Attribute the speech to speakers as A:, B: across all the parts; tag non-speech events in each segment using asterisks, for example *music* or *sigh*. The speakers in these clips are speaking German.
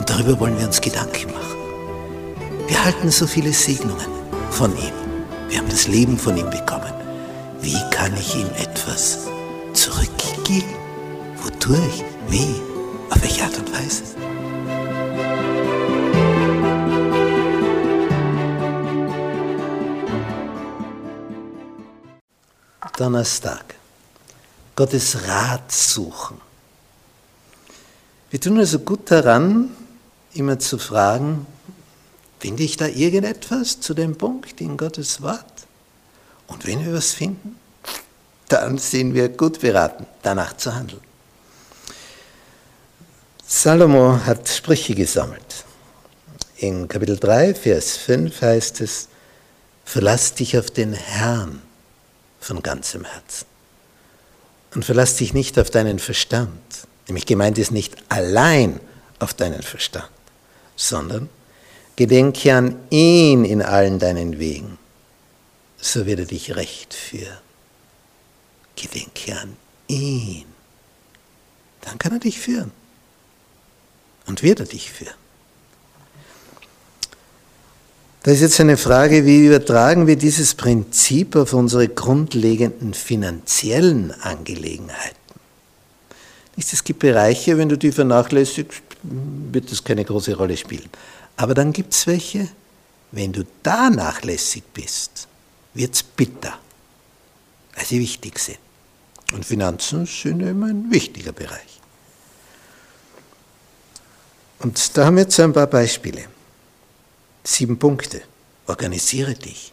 A: Und darüber wollen wir uns Gedanken machen. Wir halten so viele Segnungen von ihm. Wir haben das Leben von ihm bekommen. Wie kann ich ihm etwas zurückgeben? Wodurch? Wie? Auf welche Art und Weise? Donnerstag. Gottes Rat suchen. Wir tun also gut daran, immer zu fragen, finde ich da irgendetwas zu dem Punkt in Gottes Wort? Und wenn wir was finden, dann sind wir gut beraten, danach zu handeln. Salomo hat Sprüche gesammelt. In Kapitel 3, Vers 5 heißt es, verlass dich auf den Herrn von ganzem Herzen und verlass dich nicht auf deinen Verstand. Nämlich gemeint ist nicht allein auf deinen Verstand, sondern gedenke an ihn in allen deinen Wegen, so wird er dich recht führen. Gedenke an ihn, dann kann er dich führen und wird er dich führen. Da ist jetzt eine Frage, wie übertragen wir dieses Prinzip auf unsere grundlegenden finanziellen Angelegenheiten? Es gibt Bereiche, wenn du die vernachlässigst, wird das keine große Rolle spielen. Aber dann gibt es welche, wenn du da nachlässig bist, wird es bitter, weil sie wichtig sind. Und Finanzen sind immer ein wichtiger Bereich. Und da haben wir jetzt ein paar Beispiele. Sieben Punkte. Organisiere dich.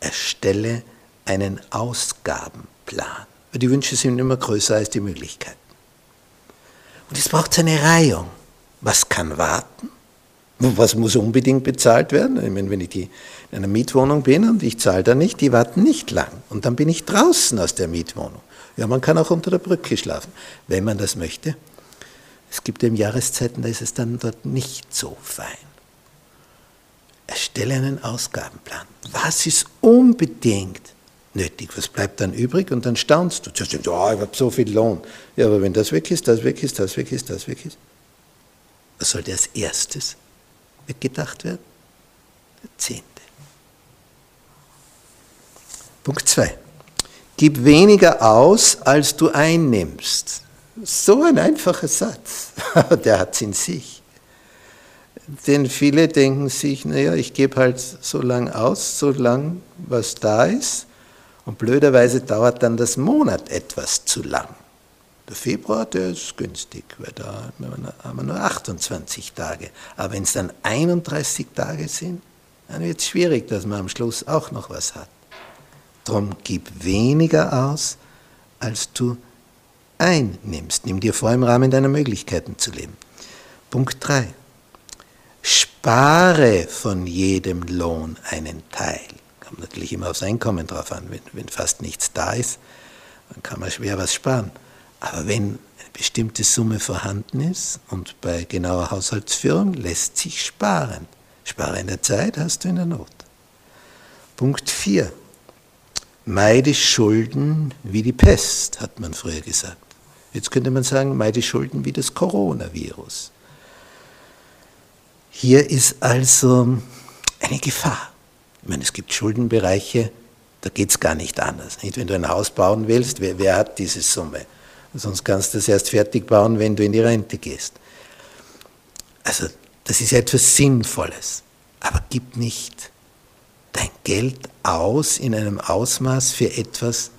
A: Erstelle einen Ausgabenplan. Die Wünsche sind immer größer als die Möglichkeiten. Und es braucht eine Reihung. Was kann warten? Was muss unbedingt bezahlt werden? Ich meine, wenn ich die in einer Mietwohnung bin und ich zahle da nicht, die warten nicht lang. Und dann bin ich draußen aus der Mietwohnung. Ja, man kann auch unter der Brücke schlafen, wenn man das möchte. Es gibt eben Jahreszeiten, da ist es dann dort nicht so fein. Erstelle einen Ausgabenplan. Was ist unbedingt nötig? Was bleibt dann übrig? Und dann staunst du. Ja, ich habe so viel Lohn. Ja, aber wenn das weg ist, das weg ist, das weg ist, das weg ist, was sollte als erstes weggedacht werden? Der Zehnte. Punkt 2. Gib weniger aus, als du einnimmst. So ein einfacher Satz, *laughs* der hat es in sich. Denn viele denken sich, naja, ich gebe halt so lang aus, so lang was da ist. Und blöderweise dauert dann das Monat etwas zu lang. Der Februar, der ist günstig, weil da haben wir nur 28 Tage. Aber wenn es dann 31 Tage sind, dann wird es schwierig, dass man am Schluss auch noch was hat. Drum gib weniger aus, als du einnimmst. Nimm dir vor, im Rahmen deiner Möglichkeiten zu leben. Punkt 3. Spare von jedem Lohn einen Teil. Kommt natürlich immer aufs Einkommen drauf an. Wenn, wenn fast nichts da ist, dann kann man schwer was sparen. Aber wenn eine bestimmte Summe vorhanden ist und bei genauer Haushaltsführung lässt sich sparen. Spare in der Zeit, hast du in der Not. Punkt 4. Meide Schulden wie die Pest, hat man früher gesagt. Jetzt könnte man sagen, meide Schulden wie das Coronavirus. Hier ist also eine Gefahr. Ich meine, es gibt Schuldenbereiche, da geht es gar nicht anders. Nicht? Wenn du ein Haus bauen willst, wer, wer hat diese Summe? Sonst kannst du es erst fertig bauen, wenn du in die Rente gehst. Also, das ist etwas Sinnvolles. Aber gib nicht dein Geld aus in einem Ausmaß für etwas,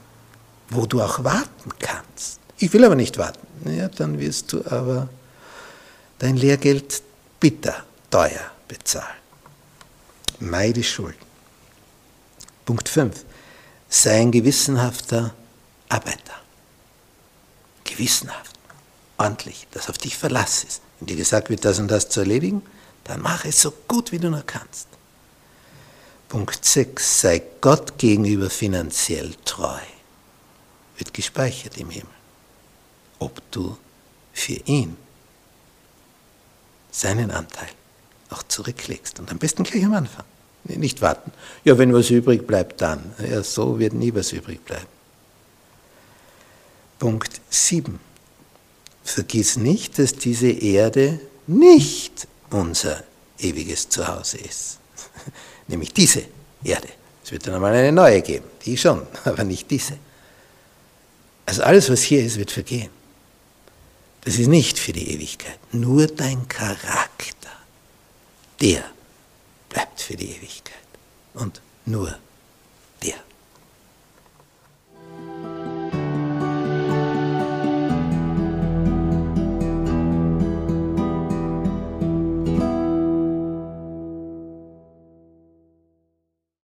A: wo du auch warten kannst. Ich will aber nicht warten. Ja, dann wirst du aber dein Lehrgeld bitter teuer bezahlen. Meide Schulden. Punkt 5. Sei ein gewissenhafter Arbeiter gewissenhaft. ordentlich, dass auf dich Verlass ist. Wenn dir gesagt wird, das und das zu erledigen, dann mach es so gut, wie du nur kannst. Punkt 6, sei Gott gegenüber finanziell treu. Wird gespeichert im Himmel. Ob du für ihn seinen Anteil auch zurücklegst. Und am besten gleich am Anfang. Nicht warten. Ja, wenn was übrig bleibt, dann. Ja, so wird nie was übrig bleiben. Punkt 7. Vergiss nicht, dass diese Erde nicht unser ewiges Zuhause ist. *laughs* Nämlich diese Erde. Es wird dann einmal eine neue geben, die schon, *laughs* aber nicht diese. Also alles, was hier ist, wird vergehen. Das ist nicht für die Ewigkeit. Nur dein Charakter, der bleibt für die Ewigkeit. Und nur